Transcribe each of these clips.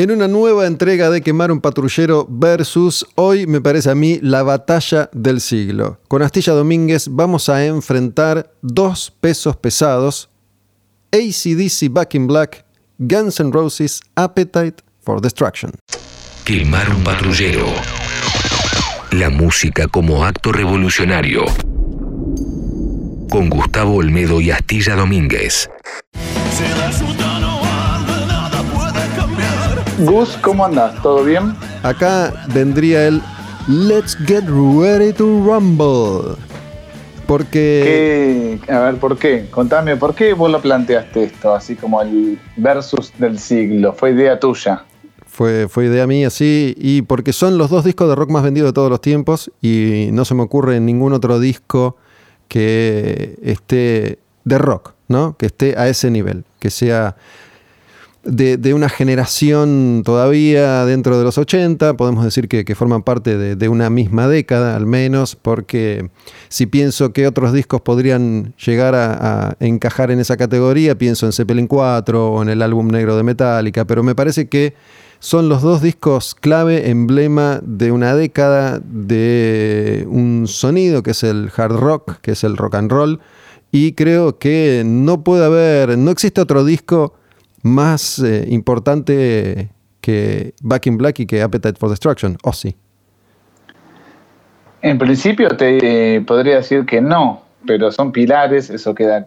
En una nueva entrega de Quemar un Patrullero versus, hoy me parece a mí, la batalla del siglo. Con Astilla Domínguez vamos a enfrentar dos pesos pesados, ACDC Back in Black, Guns N' Roses Appetite for Destruction. Quemar un Patrullero. La música como acto revolucionario. Con Gustavo Olmedo y Astilla Domínguez. Gus, ¿cómo andas? ¿Todo bien? Acá vendría el Let's get ready to rumble. Porque. ¿Qué? A ver, ¿por qué? Contame, ¿por qué vos lo planteaste esto? Así como el versus del siglo. ¿Fue idea tuya? Fue, fue idea mía, sí. Y porque son los dos discos de rock más vendidos de todos los tiempos. Y no se me ocurre ningún otro disco que esté de rock, ¿no? Que esté a ese nivel. Que sea de, una generación todavía dentro de los 80, podemos decir que, forman parte de, una misma década al menos, porque si pienso que otros discos podrían llegar a, encajar en esa categoría, pienso en Zeppelin 4 o en el álbum negro de Metallica, pero me parece que son los dos discos clave, emblema de una década de un sonido que es el hard rock, que es el rock and roll, y creo que no puede haber, no existe otro disco más eh, importante que Back in Black y que Appetite for Destruction, ¿o sí? En principio te eh, podría decir que no, pero son pilares, eso queda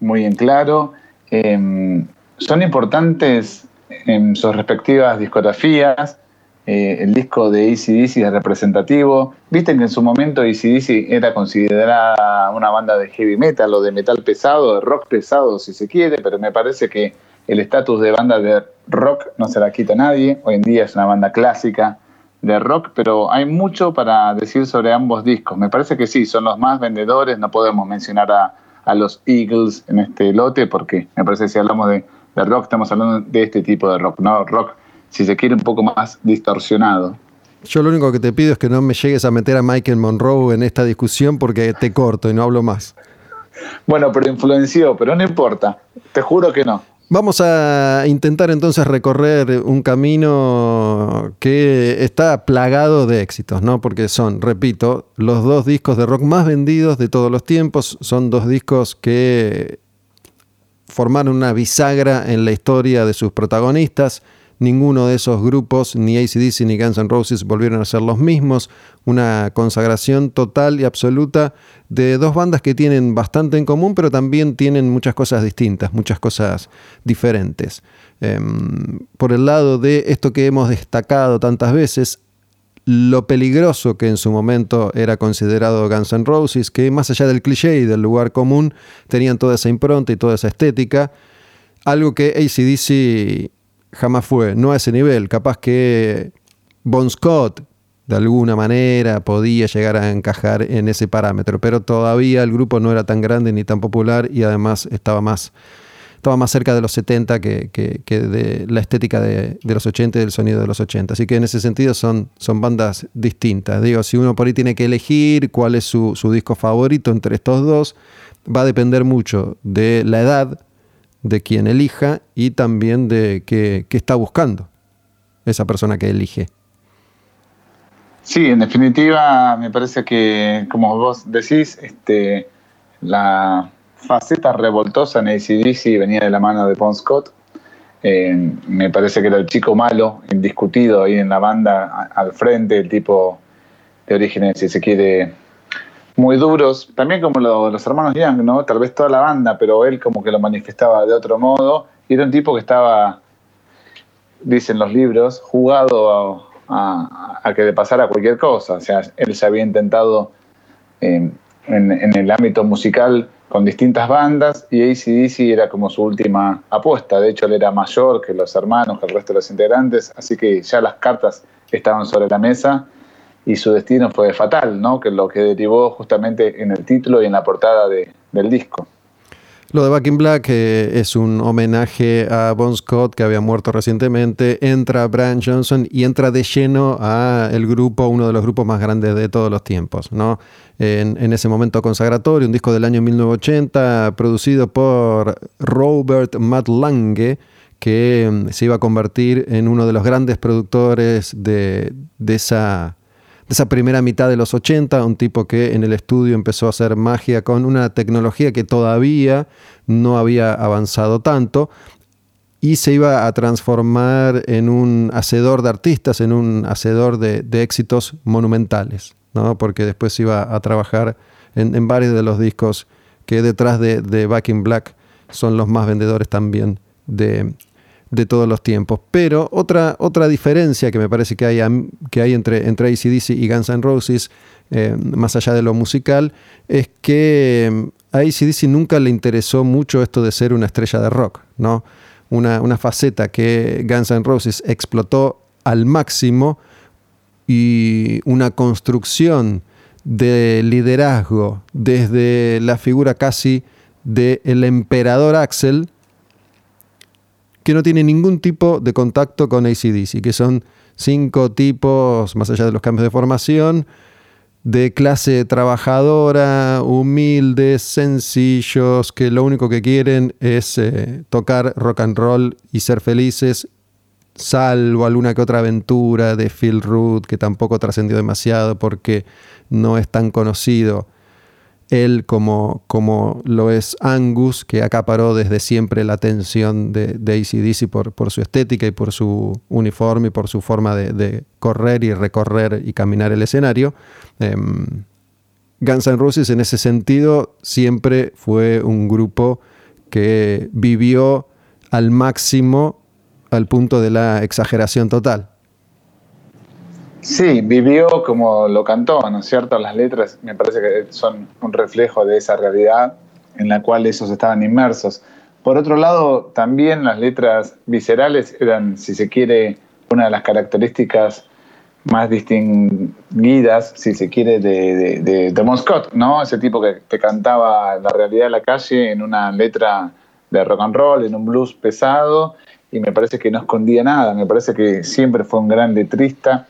muy en claro. Em, son importantes en sus respectivas discografías. Eh, el disco de ACDC es representativo. Viste que en su momento ACDC era considerada una banda de heavy metal o de metal pesado, de rock pesado si se quiere, pero me parece que el estatus de banda de rock no se la quita nadie. Hoy en día es una banda clásica de rock, pero hay mucho para decir sobre ambos discos. Me parece que sí, son los más vendedores. No podemos mencionar a, los Eagles en este lote porque me parece que si hablamos de, rock estamos hablando de este tipo de rock, ¿no? Rock, si se quiere, un poco más distorsionado. Yo lo único que te pido es que no me llegues a meter a Michael Monroe en esta discusión porque te corto y no hablo más. Bueno, pero influenció, pero no importa. Te juro que no. Vamos a intentar entonces recorrer un camino que está plagado de éxitos, ¿no? Porque son, repito, los dos discos de rock más vendidos de todos los tiempos. Son dos discos que formaron una bisagra en la historia de sus protagonistas. Ninguno de esos grupos, ni ACDC ni Guns N' Roses, volvieron a ser los mismos. Una consagración total y absoluta de dos bandas que tienen bastante en común, pero también tienen muchas cosas distintas, muchas cosas diferentes. Em, por el lado de esto que hemos destacado tantas veces, lo peligroso que en su momento era considerado Guns N' Roses, que más allá del cliché y del lugar común, tenían toda esa impronta y toda esa estética, algo que ACDC jamás fue, no a ese nivel. Capaz que Bon Scott de alguna manera podía llegar a encajar en ese parámetro, pero todavía el grupo no era tan grande ni tan popular y además estaba más, estaba más cerca de los 70 que, de la estética de, los 80 y del sonido de los 80. Así que en ese sentido son, bandas distintas. Digo, si uno por ahí tiene que elegir cuál es su disco favorito entre estos dos, va a depender mucho de la edad, de quien elija y también de qué, está buscando esa persona que elige. Sí, en definitiva, me parece que, como vos decís, este, la faceta revoltosa en ACDC venía de la mano de Bon Scott. Eh, me parece que era el chico malo, indiscutido ahí en la banda, al frente, el tipo de orígenes, si se quiere, muy duros, también como los hermanos Young, ¿no? Tal vez toda la banda, pero él como que lo manifestaba de otro modo. Y era un tipo que estaba, dicen los libros, jugado a, que le pasara cualquier cosa. O sea, él se había intentado en, el ámbito musical con distintas bandas y ACDC era como su última apuesta. De hecho, él era mayor que los hermanos, que el resto de los integrantes, así que ya las cartas estaban sobre la mesa y su destino fue fatal, ¿no? Que lo que derivó justamente en el título y en la portada del disco. Lo de Back in Black eh, es un homenaje a Bon Scott que había muerto recientemente. Entra Brian Johnson y entra de lleno a el grupo, uno de los grupos más grandes de todos los tiempos, ¿no? En, ese momento consagratorio, un disco del año 1980 producido por Robert Matt Lange que mm, se iba a convertir en uno de los grandes productores de, de esa primera mitad de los 80, un tipo que en el estudio empezó a hacer magia con una tecnología que todavía no había avanzado tanto y se iba a transformar en un hacedor de artistas, en un hacedor de, éxitos monumentales, ¿no? porque después iba a trabajar en, varios de los discos que detrás de, de Back in Black son los más vendedores también de, de todos los tiempos. Pero otra, otra diferencia que me parece que hay, que hay entre, entre ACDC y Guns N' Roses, eh, más allá de lo musical, es que mm, a ACDC nunca le interesó mucho esto de ser una estrella de rock, ¿no? Una, una faceta que Guns N' Roses explotó al máximo y una construcción de liderazgo desde la figura casi del el emperador Axel, que no tiene ningún tipo de contacto con ACDC, que son cinco tipos, más allá de los cambios de formación, de clase trabajadora, humildes, sencillos, que lo único que quieren es eh, tocar rock and roll y ser felices, salvo alguna que otra aventura de Phil Root, que tampoco trascendió demasiado porque no es tan conocido él como, como lo es Angus, que acaparó desde siempre la atención de, de ACDC por, por, su estética y por su uniforme y por su forma de, correr y recorrer y caminar el escenario. Um, Guns N' Roses en ese sentido siempre fue un grupo que vivió al máximo al punto de la exageración total. Sí, vivió como lo cantó, ¿no es cierto? Las letras me parece que son un reflejo de esa realidad en la cual ellos estaban inmersos. Por otro lado, también las letras viscerales eran, si se quiere, una de las características más distinguidas, si se quiere, de, de, de, Scott, ¿no? Ese tipo que te cantaba la realidad de la calle en una letra de rock and roll, en un blues pesado, y me parece que no escondía nada, me parece que siempre fue un gran letrista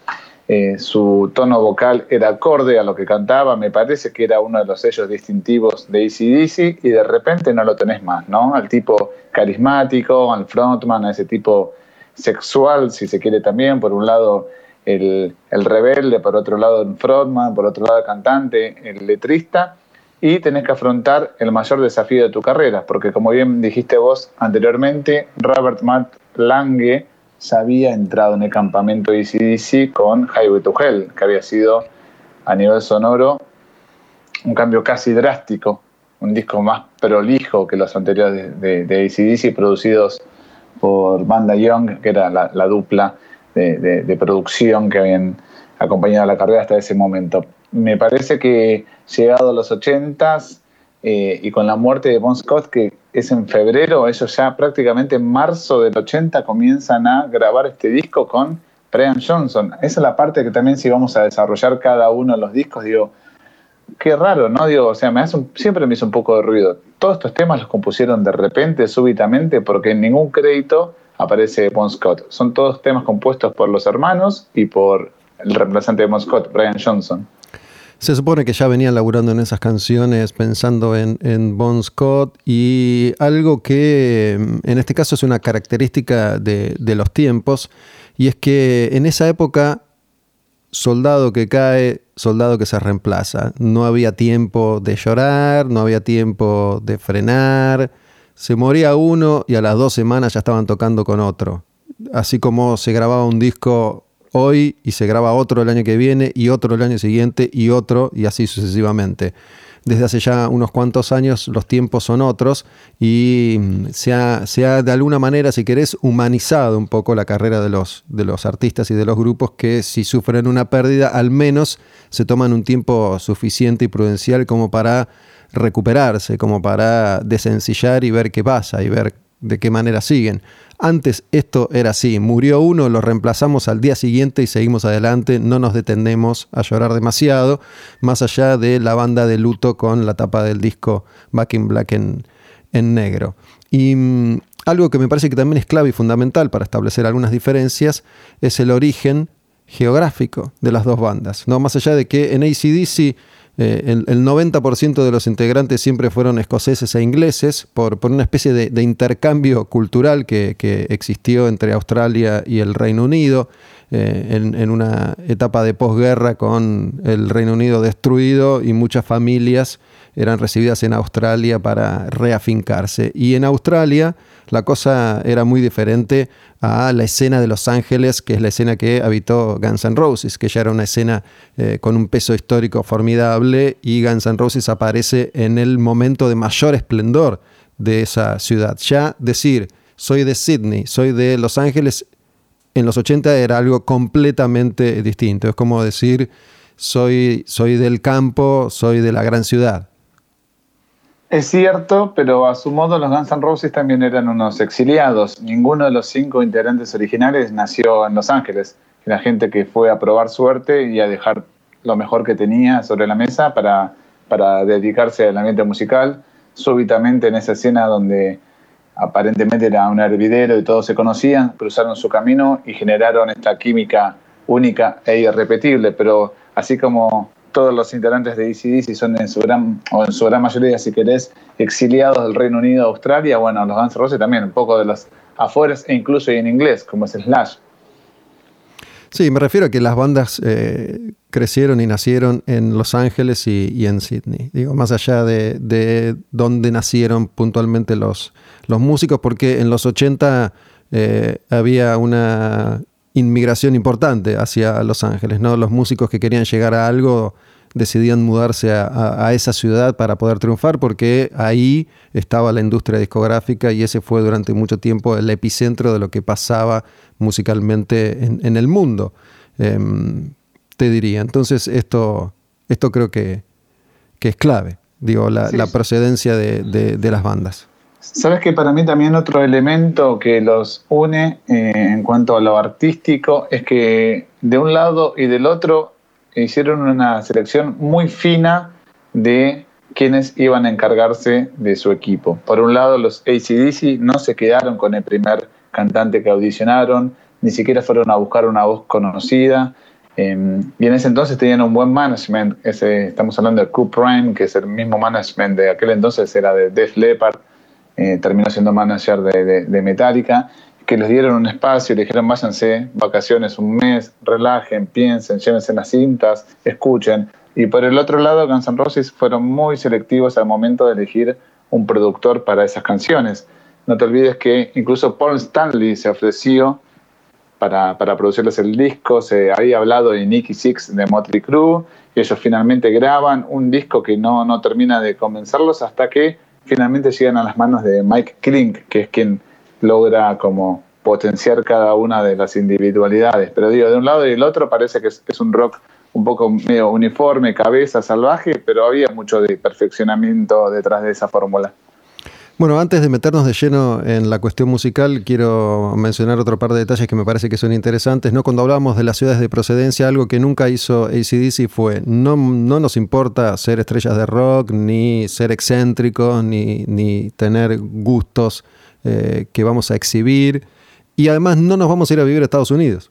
eh, su tono vocal era acorde a lo que cantaba, me parece que era uno de los sellos distintivos de ACDC y de repente no lo tenés más, ¿no? Al tipo carismático, al frontman, a ese tipo sexual, si se quiere también, por un lado el, el rebelde, por otro lado el frontman, por otro lado el cantante, el letrista, y tenés que afrontar el mayor desafío de tu carrera, porque como bien dijiste vos anteriormente, Robert Matt Lange, se había entrado en el campamento de ACDC con Highway to Hell, que había sido a nivel sonoro un cambio casi drástico, un disco más prolijo que los anteriores de, de, ACDC, producidos por Banda Young, que era la, dupla de, de, producción que habían acompañado la carrera hasta ese momento. Me parece que llegado a los 80s eh, y con la muerte de Bon Scott, que es en febrero, ellos ya prácticamente en marzo del 80 comienzan a grabar este disco con Brian Johnson. Esa es la parte que también si vamos a desarrollar cada uno de los discos, digo, qué raro, ¿no? Digo, o sea, me hace siempre me hizo un poco de ruido. Todos estos temas los compusieron de repente, súbitamente, porque en ningún crédito aparece Bon Scott. Son todos temas compuestos por los hermanos y por el reemplazante de Bon Scott, Brian Johnson. Se supone que ya venían laburando en esas canciones pensando en, Bon Scott y algo que mm, en este caso es una característica de, los tiempos y es que en esa época soldado que cae, soldado que se reemplaza. No había tiempo de llorar, no había tiempo de frenar. Se moría uno y a las dos semanas ya estaban tocando con otro. Así como se grababa un disco hoy y se graba otro el año que viene y otro el año siguiente y otro y así sucesivamente. Desde hace ya unos cuantos años los tiempos son otros y mm, se ha, de alguna manera, si querés, humanizado un poco la carrera de los, de los artistas y de los grupos que si sufren una pérdida al menos se toman un tiempo suficiente y prudencial como para recuperarse, como para desencillar y ver qué pasa y ver de qué manera siguen. Antes esto era así, murió uno, lo reemplazamos al día siguiente y seguimos adelante, no nos detenemos a llorar demasiado, más allá de la banda de luto con la tapa del disco Back in Black en, negro. Y mm, algo que me parece que también es clave y fundamental para establecer algunas diferencias es el origen geográfico de las dos bandas. ¿no? Más allá de que en ACDC el, 90% de los integrantes siempre fueron escoceses e ingleses por, una especie de, intercambio cultural que, existió entre Australia y el Reino Unido en, en, una etapa de posguerra con el Reino Unido destruido y muchas familias eran recibidas en Australia para reafincarse. Y en Australia la cosa era muy diferente a la escena de Los Ángeles, que es la escena que habitó Guns N' Roses, que ya era una escena eh, con un peso histórico formidable y Guns N' Roses aparece en el momento de mayor esplendor de esa ciudad. Ya decir, soy de Sydney, soy de Los Ángeles, en los 80 era algo completamente distinto. Es como decir, soy, soy del campo, soy de la gran ciudad. Es cierto, pero a su modo los Guns N' Roses también eran unos exiliados. Ninguno de los cinco integrantes originales nació en Los Ángeles. Era gente que fue a probar suerte y a dejar lo mejor que tenía sobre la mesa para, para dedicarse al ambiente musical. Súbitamente en esa escena donde aparentemente era un hervidero y todos se conocían, cruzaron su camino y generaron esta química única e irrepetible. Pero así como todos los integrantes de ACDC son en su gran, o en su gran mayoría, si querés, exiliados del Reino Unido a Australia. Bueno, los Guns N' Roses también, un poco de los afueras e incluso en inglés, como es Slash. Sí, me refiero a que las bandas eh, crecieron y nacieron en Los Ángeles y, en Sydney. Digo, más allá de, de dónde nacieron puntualmente los, los músicos, porque en los 80 eh, había una inmigración importante hacia Los Ángeles, ¿no? Los músicos que querían llegar a algo decidían mudarse a, esa ciudad para poder triunfar porque ahí estaba la industria discográfica y ese fue durante mucho tiempo el epicentro de lo que pasaba musicalmente en, el mundo, em, te diría. Entonces esto, esto creo que, es clave, digo, la, procedencia de las bandas. Sabes que para mí también otro elemento que los une eh, en cuanto a lo artístico es que de un lado y del otro hicieron una selección muy fina de quienes iban a encargarse de su equipo. Por un lado, los ACDC no se quedaron con el primer cantante que audicionaron, ni siquiera fueron a buscar una voz conocida. Em, y en ese entonces tenían un buen management. Estamos hablando de Coop Prime, que es el mismo management de aquel entonces, era de Def Leppard eh, terminó siendo manager de, Metallica, que les dieron un espacio y le dijeron váyanse, vacaciones un mes, relajen, piensen, llévense las cintas, escuchen. Y por el otro lado, Guns N' Roses fueron muy selectivos al momento de elegir un productor para esas canciones. No te olvides que incluso Paul Stanley se ofreció para, para, producirles el disco. Se había hablado de Nicky Six de Motley Crue. Y ellos finalmente graban un disco que no, no termina de convencerlos hasta que finalmente llegan a las manos de Mike Klink, que es quien logra como potenciar cada una de las individualidades. Pero digo, de un lado y del otro parece que es, un rock un poco medio uniforme, cabeza salvaje, pero había mucho de perfeccionamiento detrás de esa fórmula. Bueno, antes de meternos de lleno en la cuestión musical, quiero mencionar otro par de detalles que me parece que son interesantes. ¿no? Cuando hablamos de las ciudades de procedencia, algo que nunca hizo ACDC fue, no, no nos importa ser estrellas de rock, ni ser excéntricos, ni, ni tener gustos eh, que vamos a exhibir. Y además no nos vamos a ir a vivir a Estados Unidos.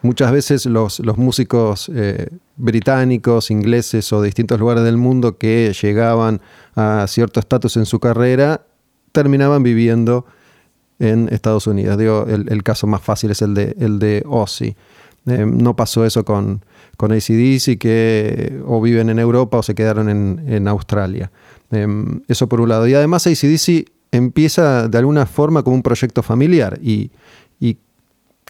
Muchas veces los, músicos eh, británicos, ingleses o de distintos lugares del mundo que llegaban a cierto estatus en su carrera terminaban viviendo en Estados Unidos. Digo, el, caso más fácil es el de, el de Ozzy. Eh, no pasó eso con, con ACDC, que o viven en Europa o se quedaron en, Australia. Eh, eso por un lado. Y además ACDC empieza de alguna forma como un proyecto familiar y,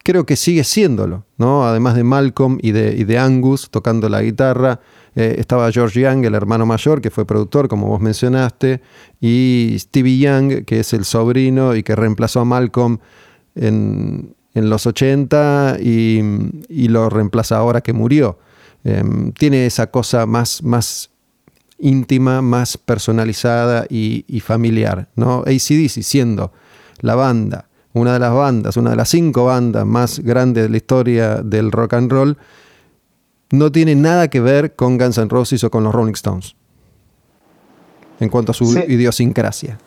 creo que sigue siéndolo, ¿no? Además de Malcolm y de, Angus tocando la guitarra, eh, estaba George Young, el hermano mayor, que fue productor, como vos mencionaste, y Stevie Young, que es el sobrino y que reemplazó a Malcolm en, los 80 y, lo reemplaza ahora que murió. Em, tiene esa cosa más, más íntima, más personalizada y, y familiar, ¿no? ACDC siendo la banda una de las bandas, una de las cinco bandas más grandes de la historia del rock and roll, no tiene nada que ver con Guns N' Roses o con los Rolling Stones, en cuanto a su idiosincrasia.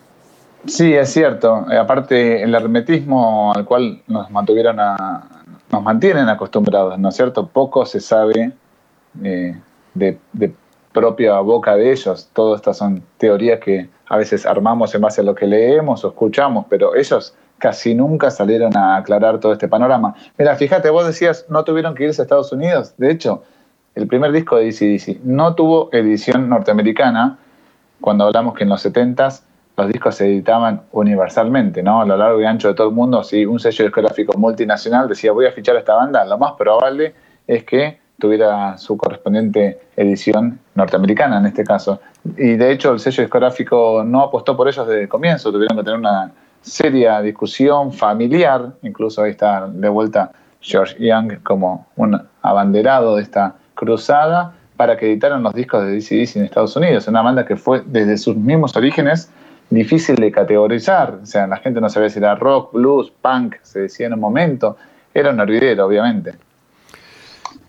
Sí, es cierto. Eh, aparte, el hermetismo al cual nos mantuvieron a, nos mantienen acostumbrados, ¿no es cierto? Poco se sabe eh, de, propia boca de ellos. Todas estas son teorías que a veces armamos en base a lo que leemos o escuchamos, pero ellos casi nunca salieron a aclarar todo este panorama. Mira, fíjate, vos decías, no tuvieron que irse a Estados Unidos. De hecho, el primer disco de DC no tuvo edición norteamericana, cuando hablamos que en los 70s los discos se editaban universalmente, ¿no? A lo largo y ancho de todo el mundo, si un sello discográfico multinacional decía voy a fichar a esta banda, lo más probable es que tuviera su correspondiente edición norteamericana en este caso. Y de hecho el sello discográfico no apostó por ellos desde el comienzo, tuvieron que tener una seria discusión familiar, incluso ahí está de vuelta George Young como un abanderado de esta cruzada para que editaran los discos de DCDC en Estados Unidos, una banda que fue desde sus mismos orígenes difícil de categorizar, o sea, la gente no sabía si era rock, blues, punk, se decía en un momento, era un hervidero, obviamente.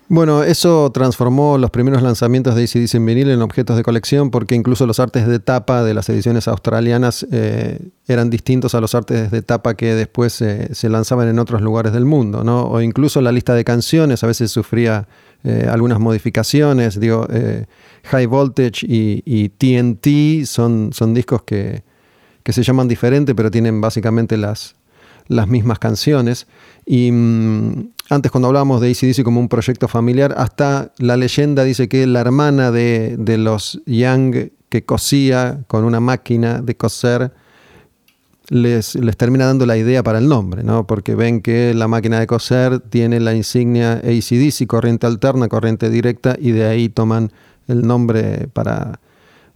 Bueno, eso transformó los primeros lanzamientos de ACDC en vinil en objetos de colección porque incluso los artes de tapa de las ediciones australianas eh, eran distintos a los artes de tapa que después eh, se lanzaban en otros lugares del mundo, ¿no? O incluso la lista de canciones a veces sufría eh, algunas modificaciones, digo, High Voltage y, TNT son, discos que, que se llaman diferente pero tienen básicamente las, las mismas canciones. Y mm, antes cuando hablábamos de ACDC como un proyecto familiar, hasta la leyenda dice que la hermana de, los Young que cosía con una máquina de coser, les, les, termina dando la idea para el nombre, ¿no? porque ven que la máquina de coser tiene la insignia ACDC, corriente alterna, corriente directa, y de ahí toman el nombre para,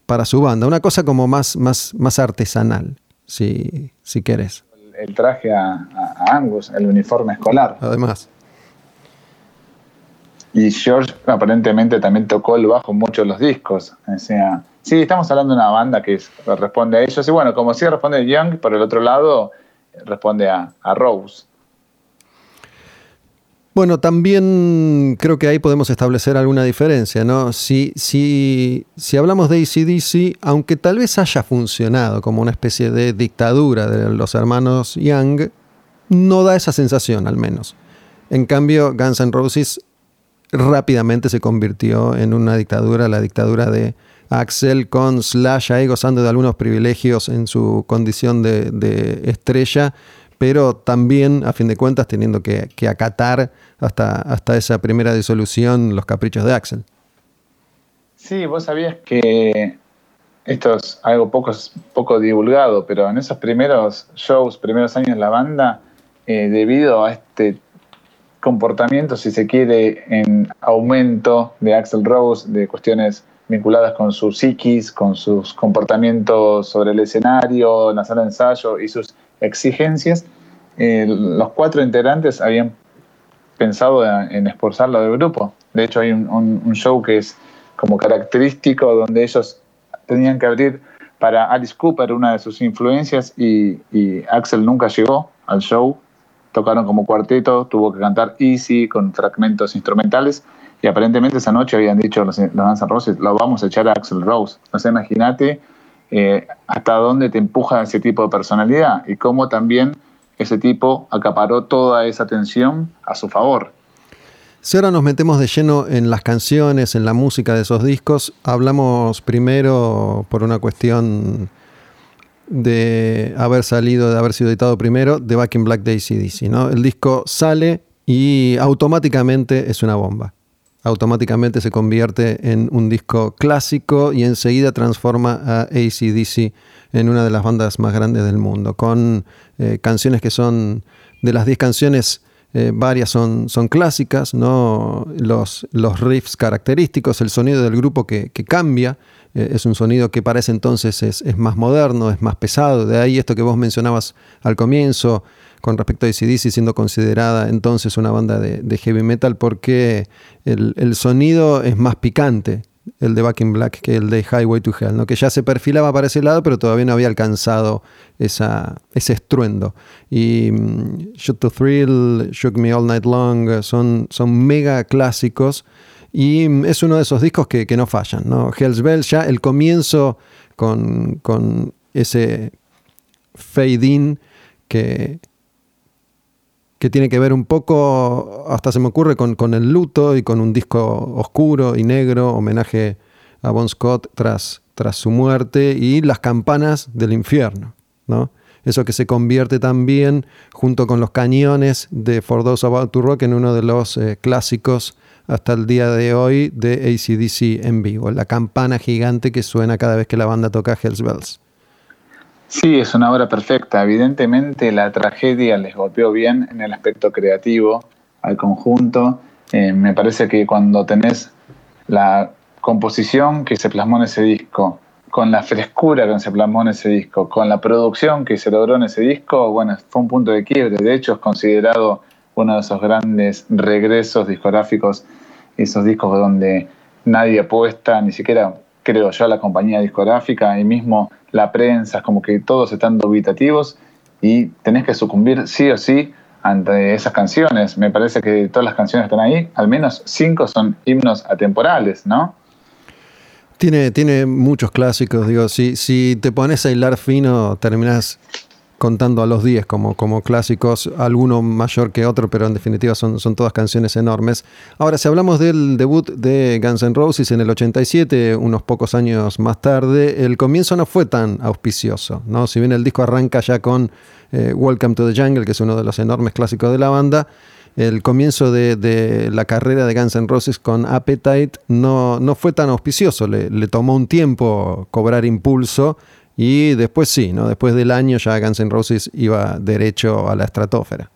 para su banda. Una cosa como más, más, más artesanal, si, si querés el traje a, Angus, el uniforme escolar. Además. Y George aparentemente también tocó el bajo de los discos. O sea, sí, estamos hablando de una banda que responde a ellos. Y bueno, como sí responde Young, por el otro lado responde a Rose. Bueno, también creo que ahí podemos establecer alguna diferencia, ¿no? Si, si, si hablamos de ACDC, aunque tal vez haya funcionado como una especie de dictadura de los hermanos Young, no da esa sensación al menos. En cambio, Guns N' Roses rápidamente se convirtió en una dictadura, la dictadura de Axel con Slash ahí gozando de algunos privilegios en su condición de, de estrella pero también, a fin de cuentas, teniendo que, acatar hasta, hasta esa primera disolución los caprichos de Axel. Sí, vos sabías que esto es algo poco, poco divulgado, pero en esos primeros shows, primeros años de la banda, eh, debido a este comportamiento, si se quiere, en aumento de Axel Rose, de cuestiones vinculadas con su psiquis, con sus comportamientos sobre el escenario, en la sala de ensayo y sus exigencias, eh, los cuatro integrantes habían pensado en expulsarlo del grupo. De hecho, hay un, show que es como característico donde ellos tenían que abrir para Alice Cooper, una de sus influencias, y, Axel nunca llegó al show. Tocaron como cuarteto, tuvo que cantar Easy con fragmentos instrumentales. Y aparentemente esa noche habían dicho los, los Guns Roses, lo vamos a echar a Axel Rose. O sea, imagínate eh, hasta dónde te empuja ese tipo de personalidad y cómo también ese tipo acaparó toda esa atención a su favor. Si ahora nos metemos de lleno en las canciones, en la música de esos discos, hablamos primero por una cuestión de haber salido, de haber sido editado primero, de Back in Black de ACDC. ¿no? El disco sale y automáticamente es una bomba automáticamente se convierte en un disco clásico y enseguida transforma a ACDC en una de las bandas más grandes del mundo, con eh, canciones que son, de las 10 canciones, eh, varias son, son clásicas, ¿no? los, los riffs característicos, el sonido del grupo que, cambia, eh, es un sonido que para ese entonces es, es, más moderno, es más pesado, de ahí esto que vos mencionabas al comienzo, con respecto a ACDC, siendo considerada entonces una banda de, heavy metal, porque el, sonido es más picante, el de Back in Black, que el de Highway to Hell, ¿no? que ya se perfilaba para ese lado, pero todavía no había alcanzado esa, ese estruendo. Y mm, Shoot to Thrill, Shook Me All Night Long, son, son mega clásicos. Y mm, es uno de esos discos que, no fallan. ¿no? Hell's Bell, ya el comienzo con, con ese fade in que, que tiene que ver un poco, hasta se me ocurre, con, con el luto y con un disco oscuro y negro, homenaje a Bon Scott tras, tras su muerte, y las campanas del infierno, ¿no? Eso que se convierte también, junto con los cañones de For Those About to Rock, en uno de los eh, clásicos hasta el día de hoy de ACDC en vivo, la campana gigante que suena cada vez que la banda toca Hells Bells. Sí, es una obra perfecta. Evidentemente la tragedia les golpeó bien en el aspecto creativo al conjunto. Eh, me parece que cuando tenés la composición que se plasmó en ese disco, con la frescura que se plasmó en ese disco, con la producción que se logró en ese disco, bueno, fue un punto de quiebre. De hecho, es considerado uno de esos grandes regresos discográficos, esos discos donde nadie apuesta, ni siquiera creo yo, la compañía discográfica y mismo la prensa, como que todos están dubitativos y tenés que sucumbir sí o sí ante esas canciones. Me parece que todas las canciones están ahí, al menos cinco son himnos atemporales, ¿no? Tiene, tiene muchos clásicos, digo, si, si te pones a hilar fino, terminás contando a los 10 como, como clásicos, alguno mayor que otro, pero en definitiva son, son todas canciones enormes. Ahora, si hablamos del debut de Guns N' Roses en el 87, unos pocos años más tarde, el comienzo no fue tan auspicioso, ¿no? Si bien el disco arranca ya con eh, Welcome to the Jungle, que es uno de los enormes clásicos de la banda, el comienzo de, la carrera de Guns N' Roses con Appetite no, no fue tan auspicioso, le, le tomó un tiempo cobrar impulso y después sí, ¿no? Después del año ya Guns N' Roses iba derecho a la estratosfera.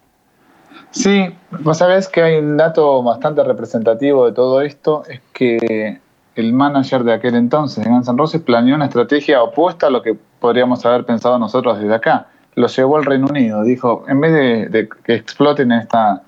Sí, vos sabés que hay un dato bastante representativo de todo esto, es que el manager de aquel entonces Guns N' Roses planeó una estrategia opuesta a lo que podríamos haber pensado nosotros desde acá. Lo llevó al Reino Unido, dijo, en vez de, de que exploten esta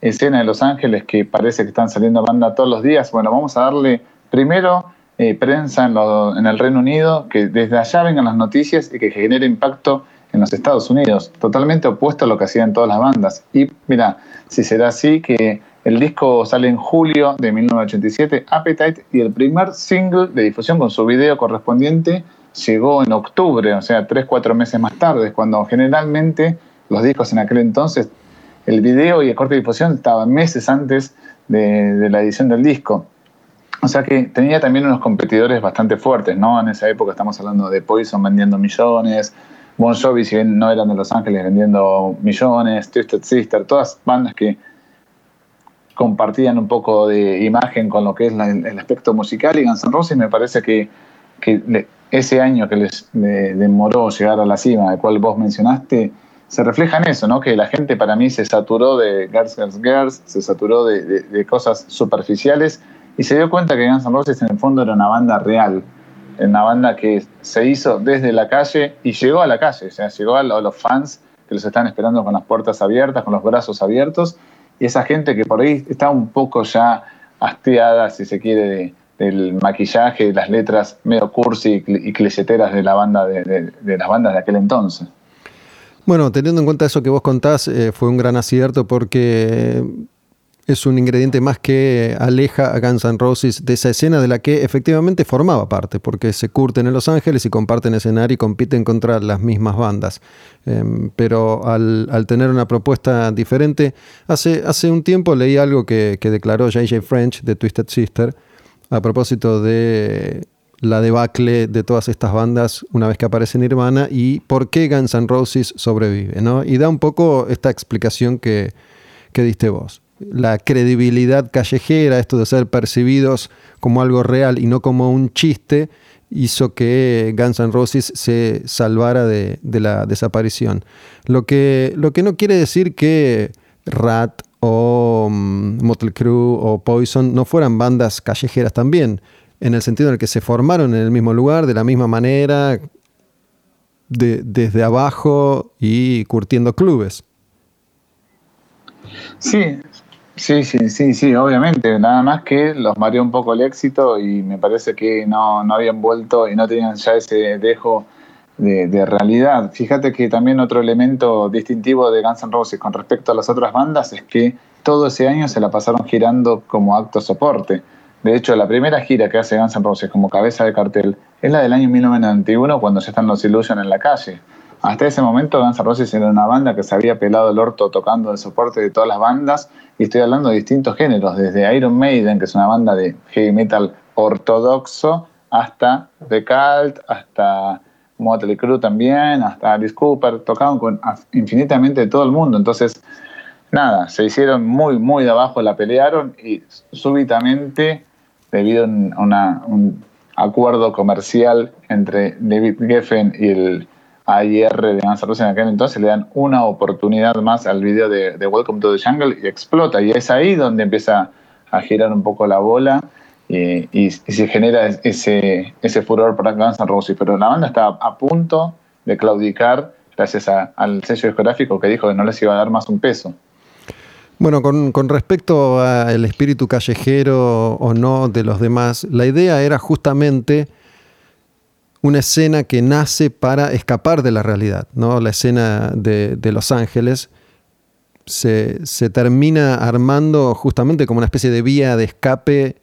escena de Los Ángeles que parece que están saliendo banda todos los días, bueno, vamos a darle primero eh, prensa en, el Reino Unido, que desde allá vengan las noticias y que genere impacto en los Estados Unidos, totalmente opuesto a lo que hacían todas las bandas. Y mira, si será así, que el disco sale en julio de 1987, Appetite, y el primer single de difusión con su video correspondiente llegó en octubre, o sea, tres, cuatro meses más tarde, cuando generalmente los discos en aquel entonces, el video y el corte de difusión estaban meses antes de la edición del disco. O sea que tenía también unos competidores bastante fuertes, ¿no? En esa época estamos hablando de Poison vendiendo millones, Bon Jovi, si bien no eran de Los Ángeles, vendiendo millones, Twisted Sister, todas bandas que compartían un poco de imagen con lo que es el aspecto musical y Guns N' Roses me parece que, ese año que les demoró llegar a la cima, el cual vos mencionaste, se refleja en eso, ¿no? Que la gente para mí se saturó de Girls, Girls, Girls, se saturó de cosas superficiales y se dio cuenta que Guns N' Roses en el fondo era una banda real, una banda que se hizo desde la calle y llegó a la calle, o sea, llegó a los fans que los están esperando con las puertas abiertas, con los brazos abiertos, y esa gente que por ahí está un poco ya hastiada, si se quiere, del maquillaje, de las letras medio cursi y clicheteras de la banda de, las bandas de aquel entonces. Bueno, teniendo en cuenta eso que vos contás, eh, fue un gran acierto porque es un ingrediente más que aleja a Guns N' Roses de esa escena de la que efectivamente formaba parte, porque se curten en Los Ángeles y comparten escenario y compiten contra las mismas bandas. Em, pero al, tener una propuesta diferente, hace, hace un tiempo leí algo que, que declaró J.J. French de Twisted Sister a propósito de la debacle de todas estas bandas una vez que aparece Nirvana y por qué Guns N' Roses sobrevive. ¿no? Y da un poco esta explicación que, que diste vos la credibilidad callejera, esto de ser percibidos como algo real y no como un chiste, hizo que Guns N' Roses se salvara de, la desaparición. Lo que, lo que no quiere decir que Rat o um, Motley Crue o Poison no fueran bandas callejeras también, en el sentido en el que se formaron en el mismo lugar, de la misma manera, desde abajo y curtiendo clubes. Sí, Sí, sí, sí, sí, obviamente. Nada más que los mareó un poco el éxito y me parece que no, habían vuelto y no tenían ya ese dejo de, realidad. Fíjate que también otro elemento distintivo de Guns N' Roses con respecto a las otras bandas es que todo ese año se la pasaron girando como acto soporte. De hecho, la primera gira que hace Guns N' Roses como cabeza de cartel es la del año 1991 cuando ya están los Illusion en la calle. Hasta ese momento Guns N' Roses era una banda que se había pelado el orto tocando el soporte de todas las bandas, y estoy hablando de distintos géneros, desde Iron Maiden, que es una banda de heavy metal ortodoxo, hasta The Cult, hasta Motley Crue también, hasta Alice Cooper, tocaban con infinitamente todo el mundo, entonces nada, se hicieron muy, muy de abajo, la pelearon y súbitamente, debido a un acuerdo comercial entre David Geffen y el AIR de Guns en aquel entonces, le dan una oportunidad más al video de, Welcome to the Jungle y explota. Y es ahí donde empieza a girar un poco la bola y, se genera ese, ese furor para Guns N' Roses. Pero la banda estaba a punto de claudicar gracias al sello discográfico que dijo que no les iba a dar más un peso. Bueno, con, respecto al espíritu callejero o no de los demás, la idea era justamente una escena que nace para escapar de la realidad. ¿no? La escena de, Los Ángeles se, termina armando justamente como una especie de vía de escape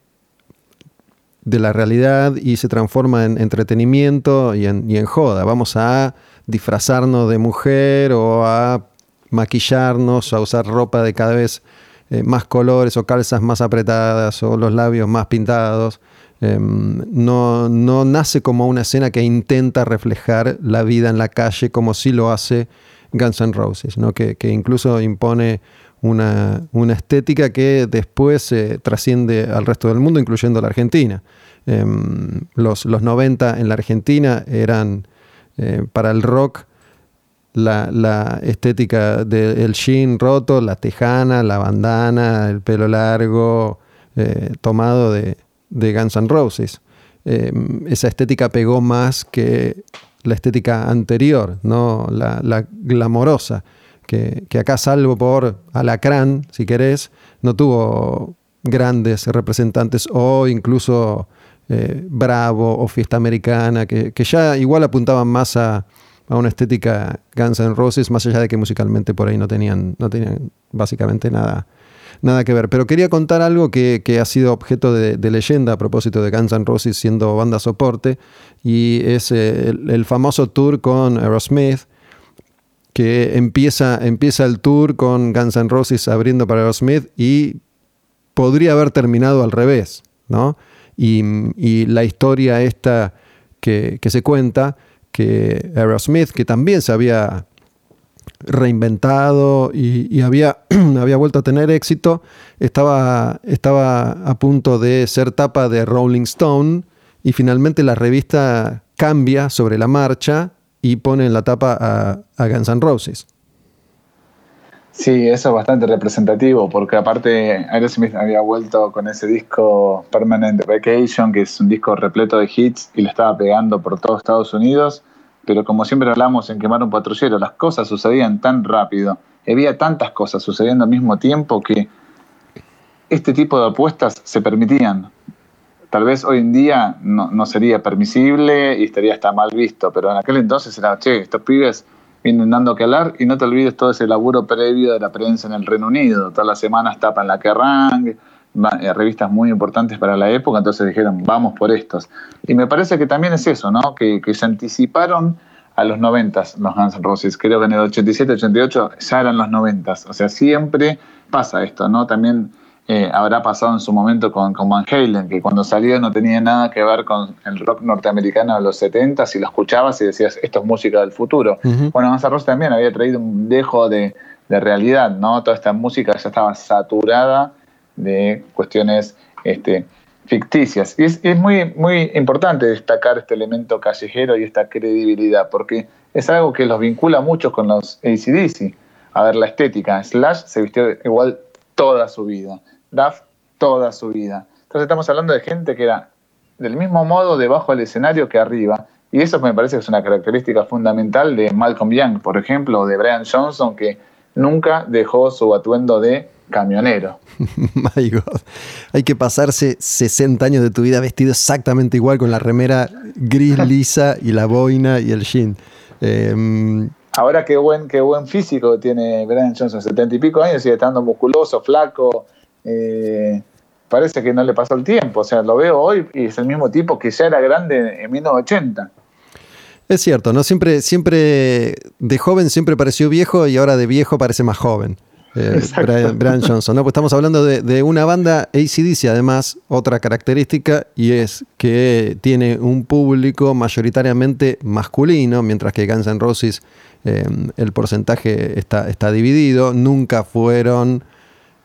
de la realidad y se transforma en entretenimiento y en, y en joda. Vamos a disfrazarnos de mujer o a maquillarnos, a usar ropa de cada vez eh, más colores o calzas más apretadas o los labios más pintados. Em, no, no, nace como una escena que intenta reflejar la vida en la calle como sí lo hace Guns N' Roses, ¿no? que, incluso impone una, estética que después se trasciende al resto del mundo, incluyendo la Argentina. Em, los, los 90 en la Argentina eran eh, para el rock la, estética del jean roto, la tejana, la bandana, el pelo largo, eh, tomado de, de, Guns N' Roses. Em, esa estética pegó más que la estética anterior, ¿no? la, glamorosa, que, acá salvo por Alacrán, si querés, no tuvo grandes representantes o incluso eh, Bravo o Fiesta Americana, que, que ya igual apuntaban más a, a una estética Guns N' Roses, más allá de que musicalmente por ahí no tenían, no tenían básicamente nada, nada que ver. Pero quería contar algo que, ha sido objeto de, leyenda a propósito de Guns N' Roses siendo banda soporte, y es eh, el, famoso tour con Aerosmith, que empieza, empieza el tour con Guns N' Roses abriendo para Aerosmith y podría haber terminado al revés, ¿no? Y, la historia esta que, que se cuenta que Aerosmith, que también se había reinventado y, había, había, vuelto a tener éxito, estaba, estaba a punto de ser tapa de Rolling Stone y finalmente la revista cambia sobre la marcha y pone en la tapa a, a Guns N' Roses. Sí, eso es bastante representativo, porque aparte Aerosmith había vuelto con ese disco Permanent Vacation, que es un disco repleto de hits y le estaba pegando por todo Estados Unidos, pero como siempre hablamos en Quemar un Patrullero, las cosas sucedían tan rápido, había tantas cosas sucediendo al mismo tiempo que este tipo de apuestas se permitían. Tal vez hoy en día no, no sería permisible y estaría hasta mal visto, pero en aquel entonces era, che, estos pibes vienen dando que hablar y no te olvides todo ese laburo previo de la prensa en el Reino Unido. Todas las semanas tapan la Kerrang, revistas muy importantes para la época, entonces dijeron, vamos por estos. Y me parece que también es eso, ¿no? Que, se anticiparon a los 90 los Guns N' Roses. Creo que en el 87, 88 ya eran los 90 O sea, siempre pasa esto, ¿no? También eh, habrá pasado en su momento con, con, Van Halen, que cuando salió no tenía nada que ver con el rock norteamericano de los 70 y lo escuchabas y decías, esto es música del futuro. Bueno, Guns N' Roses también había traído un dejo de, de, realidad, ¿no? Toda esta música ya estaba saturada de cuestiones este, ficticias. Y es, muy, muy importante destacar este elemento callejero y esta credibilidad, porque es algo que los vincula mucho con los ACDC. A ver, la estética. Slash se vistió igual toda su vida. Duff toda su vida. Entonces estamos hablando de gente que era del mismo modo debajo del escenario que arriba. Y eso me parece que es una característica fundamental de Malcolm Young, por ejemplo, o de Brian Johnson, que nunca dejó su atuendo de camionero. My God. Hay que pasarse 60 años de tu vida vestido exactamente igual con la remera gris lisa y la boina y el jean. Em, Ahora qué buen, qué buen físico tiene Brian Johnson, 70 y pico años, sigue estando musculoso, flaco. Eh, parece que no le pasó el tiempo. O sea, lo veo hoy y es el mismo tipo que ya era grande en 1980. Es cierto, ¿no? Siempre, siempre de joven siempre pareció viejo y ahora de viejo parece más joven. Eh, Brian, Johnson, ¿no? Pues estamos hablando de, una banda ACDC, además, otra característica, y es que tiene un público mayoritariamente masculino, mientras que Guns N' Roses eh, el porcentaje está, está dividido. Nunca fueron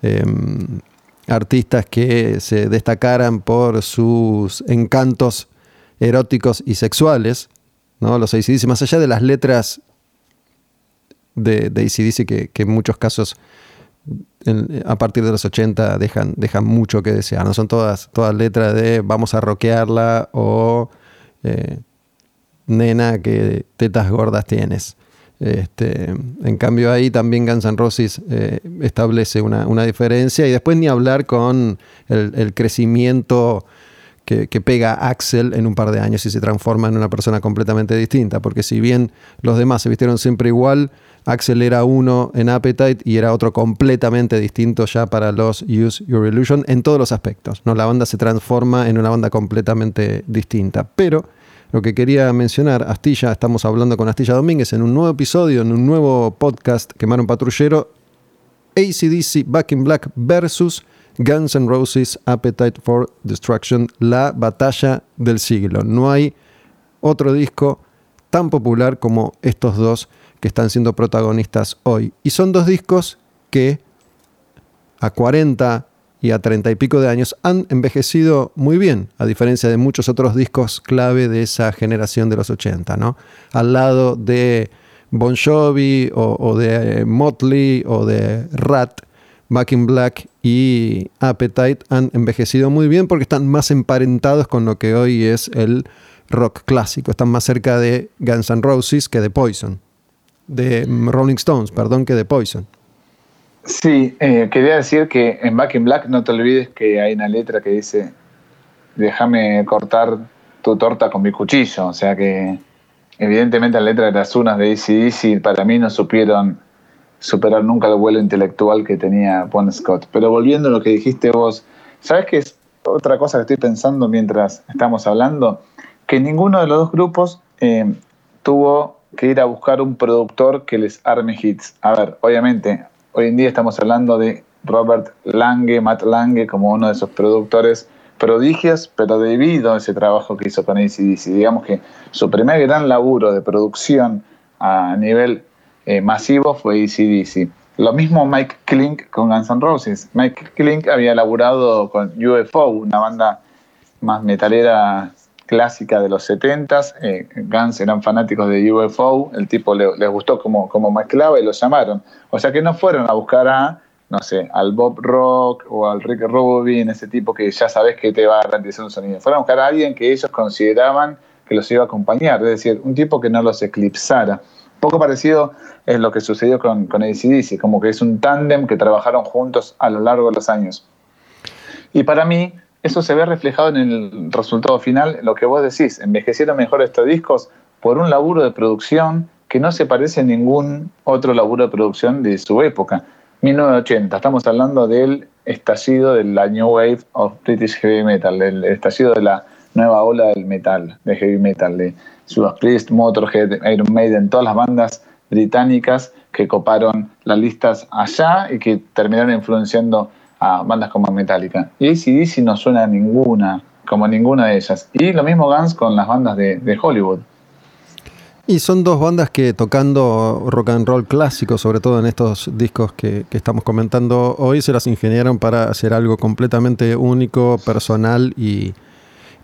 em, artistas que se destacaran por sus encantos eróticos y sexuales. ¿no? Los ACDC, más allá de las letras de, de ACDC, que, que en muchos casos a partir de los 80 dejan, dejan mucho que desear. No son todas, todas letras de vamos a rockearla o eh, nena que tetas gordas tienes. Este, en cambio ahí también Guns N' eh, establece una, diferencia y después ni hablar con el, crecimiento que, pega Axel en un par de años y se transforma en una persona completamente distinta, porque si bien los demás se vistieron siempre igual, Axel era uno en Appetite y era otro completamente distinto ya para los Use Your Illusion en todos los aspectos. ¿no? La banda se transforma en una banda completamente distinta. Pero lo que quería mencionar, Astilla, estamos hablando con Astilla Domínguez en un nuevo episodio, en un nuevo podcast, Quemaron Patrullero, ACDC Back in Black versus Guns N' Roses Appetite for Destruction, la batalla del siglo. No hay otro disco tan popular como estos dos que están siendo protagonistas hoy. Y son dos discos que a 40 y a 30 y pico de años han envejecido muy bien, a diferencia de muchos otros discos clave de esa generación de los 80, ¿no? Al lado de Bon Jovi o, de Motley o de Rat, Back in Black y Appetite han envejecido muy bien porque están más emparentados con lo que hoy es el rock clásico. Están más cerca de Guns N' Roses que de Poison de Rolling Stones, perdón, que de Poison. Sí, eh, quería decir que en Back in Black no te olvides que hay una letra que dice, déjame cortar tu torta con mi cuchillo, o sea que evidentemente la letra de las unas de ACDC para mí no supieron superar nunca el vuelo intelectual que tenía Bon Scott. Pero volviendo a lo que dijiste vos, ¿sabes qué es otra cosa que estoy pensando mientras estamos hablando? Que ninguno de los dos grupos eh, tuvo que ir a buscar un productor que les arme hits. A ver, obviamente, hoy en día estamos hablando de Robert Lange, Matt Lange, como uno de esos productores prodigios, pero debido a ese trabajo que hizo con ACDC, digamos que su primer gran laburo de producción a nivel eh, masivo fue ACDC. Lo mismo Mike Klink con Guns N' Roses. Mike Klink había laburado con UFO, una banda más metalera clásica de los 70s. Eh, Guns eran fanáticos de UFO, el tipo les gustó como, como mezclaba y lo llamaron. O sea que no fueron a buscar a, no sé, al Bob Rock o al Rick Rubin, ese tipo que ya sabes que te va a garantizar un sonido. Fueron a buscar a alguien que ellos consideraban que los iba a acompañar, es decir, un tipo que no los eclipsara. Poco parecido es lo que sucedió con, con ACDC, como que es un tándem que trabajaron juntos a lo largo de los años. Y para mí, eso se ve reflejado en el resultado final, lo que vos decís, envejecieron mejor estos discos por un laburo de producción que no se parece a ningún otro laburo de producción de su época. 1980, estamos hablando del estallido de la New Wave of British Heavy Metal, del estallido de la nueva ola del metal, de heavy metal, de Judas Priest, Motorhead, Iron Maiden, todas las bandas británicas que coparon las listas allá y que terminaron influenciando a bandas como Metallica. Y ACDC no suena a ninguna, como ninguna de ellas. Y lo mismo Guns con las bandas de, Hollywood. Y son dos bandas que tocando rock and roll clásico, sobre todo en estos discos que, estamos comentando hoy, se las ingeniaron para hacer algo completamente único, personal y,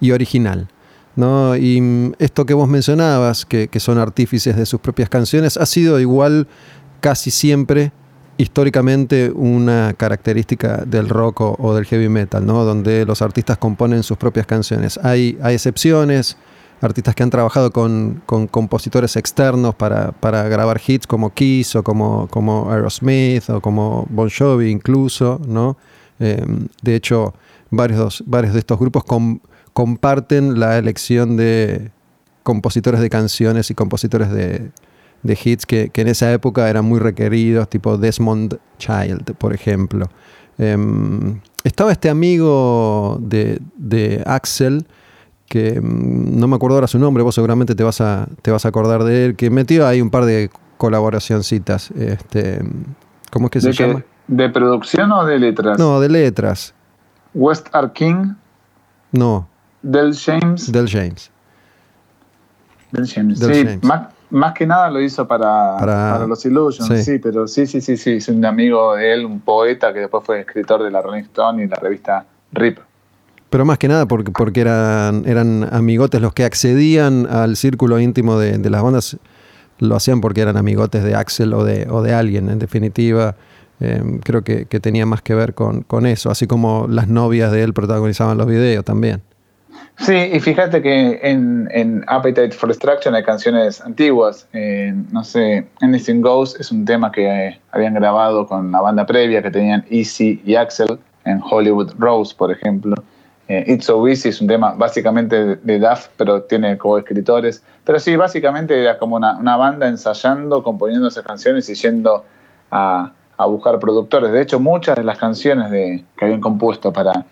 original. ¿no? Y esto que vos mencionabas, que, que son artífices de sus propias canciones, ha sido igual casi siempre históricamente una característica del rock o, del heavy metal, ¿no? donde los artistas componen sus propias canciones. Hay, hay excepciones, artistas que han trabajado con, compositores externos para, grabar hits como Kiss o como, como Aerosmith o como Bon Jovi incluso. ¿no? Em, de hecho, varios, varios de estos grupos comparten la elección de compositores de canciones y compositores de, de hits que, en esa época eran muy requeridos, tipo Desmond Child, por ejemplo. Em, estaba este amigo de, Axel que mm, no me acuerdo ahora su nombre, vos seguramente te vas a, te vas a acordar de él, que metió ahí un par de colaboracioncitas. Este, ¿Cómo es que se llama? ¿De producción o de letras? No, de letras. West King. No. Del James. Del James. Del James. sí, Más, que nada lo hizo para, para, los Illusions, sí. pero sí, sí, sí, sí, es un amigo de él, un poeta que después fue escritor de la Rolling Stone y la revista RIP. Pero más que nada porque, porque eran, eran amigotes los que accedían al círculo íntimo de, las bandas, lo hacían porque eran amigotes de Axel o de, o de alguien, en definitiva. Em, creo que, tenía más que ver con, con, eso, así como las novias de él protagonizaban los videos también. Sí, y fíjate que en, en Appetite for Destruction hay canciones antiguas. no sé, Anything Goes es un tema que eh, habían grabado con la banda previa que tenían Easy y Axel en Hollywood Rose, por ejemplo. Eh, It's So Easy es un tema básicamente de Duff, pero tiene co-escritores. Pero sí, básicamente era como una, banda ensayando, componiendo esas canciones y yendo a, buscar productores. De hecho, muchas de las canciones de, que habían compuesto para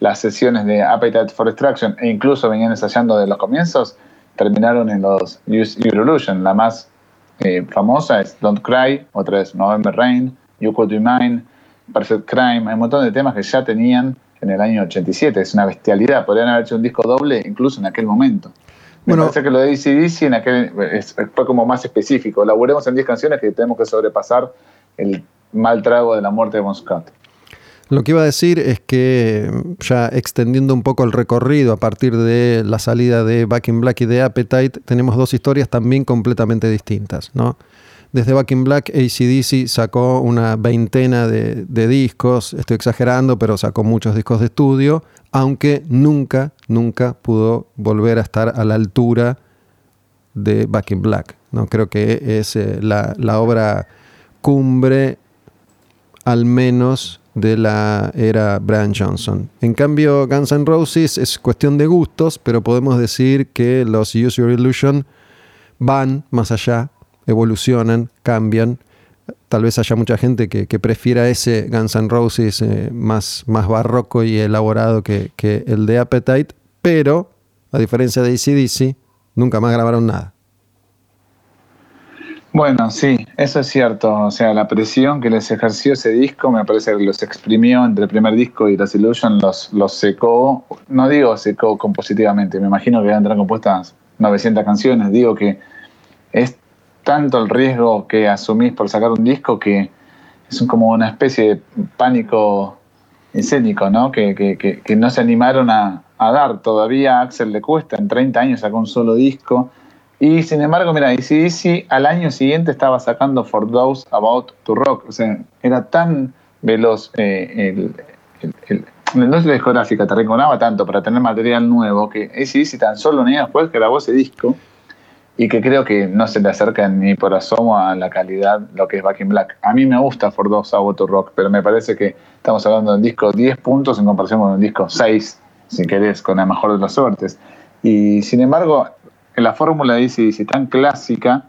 las sesiones de Appetite for Destruction e incluso venían ensayando de los comienzos, terminaron en los Use Illusion. La más eh, famosa es Don't Cry, otra es November Rain, You Could Be Mine, Perfect Crime. Hay un montón de temas que ya tenían en el año 87. Es una bestialidad. Podrían haber hecho un disco doble incluso en aquel momento. Me bueno, parece que lo de ACDC en aquel, fue como más específico. Laburemos en 10 canciones que tenemos que sobrepasar el mal trago de la muerte de Bon Scott. Lo que iba a decir es que ya extendiendo un poco el recorrido a partir de la salida de Back Black y de Appetite, tenemos dos historias también completamente distintas, ¿no? Desde Back in Black, ACDC sacó una veintena de, discos, estoy exagerando, pero sacó muchos discos de estudio, aunque nunca, nunca pudo volver a estar a la altura de Back Black. ¿no? Creo que es eh, la, la obra cumbre, al menos de la era Brian Johnson. En cambio, Guns N' Roses es cuestión de gustos, pero podemos decir que los Use Your Illusion van más allá evolucionan, cambian. Tal vez haya mucha gente que, prefiera ese Guns N' Roses eh, más, más barroco y elaborado que, el de Appetite, pero a diferencia de ACDC, nunca más grabaron nada. Bueno, sí, eso es cierto. O sea, la presión que les ejerció ese disco me parece que los exprimió entre el primer disco y Las Illusion, los, los secó. No digo secó compositivamente, me imagino que tener compuestas 900 canciones. Digo que es tanto el riesgo que asumís por sacar un disco que es como una especie de pánico escénico, ¿no? Que, no se animaron a, dar. Todavía a Axel le cuesta, en 30 años sacó un solo disco. Y sin embargo, mira, si al año siguiente estaba sacando For Those About to Rock. O sea, era tan veloz eh, el, el, la industria discográfica, te recordaba tanto para tener material nuevo que ACDC tan solo un año después grabó ese disco y que creo que no se le acerca ni por asomo a la calidad lo que es Back in Black. A mí me gusta For Dogs to Rock, pero me parece que estamos hablando de un disco 10 puntos en comparación con un disco 6, si querés, con la mejor de las suertes. Y sin embargo, la fórmula dice, dice tan clásica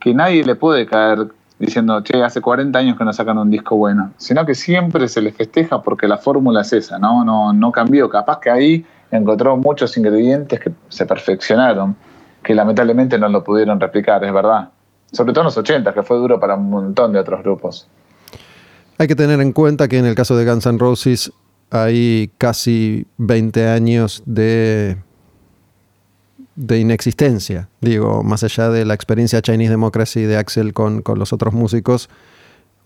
que nadie le puede caer diciendo, che, hace 40 años que no sacan un disco bueno, sino que siempre se les festeja porque la fórmula es esa, ¿no? No, no cambió. Capaz que ahí encontró muchos ingredientes que se perfeccionaron que lamentablemente no lo pudieron replicar, es verdad. Sobre todo en los 80, que fue duro para un montón de otros grupos. Hay que tener en cuenta que en el caso de Guns N' Roses hay casi 20 años de, de inexistencia. Digo, más allá de la experiencia Chinese Democracy de Axel con, los otros músicos,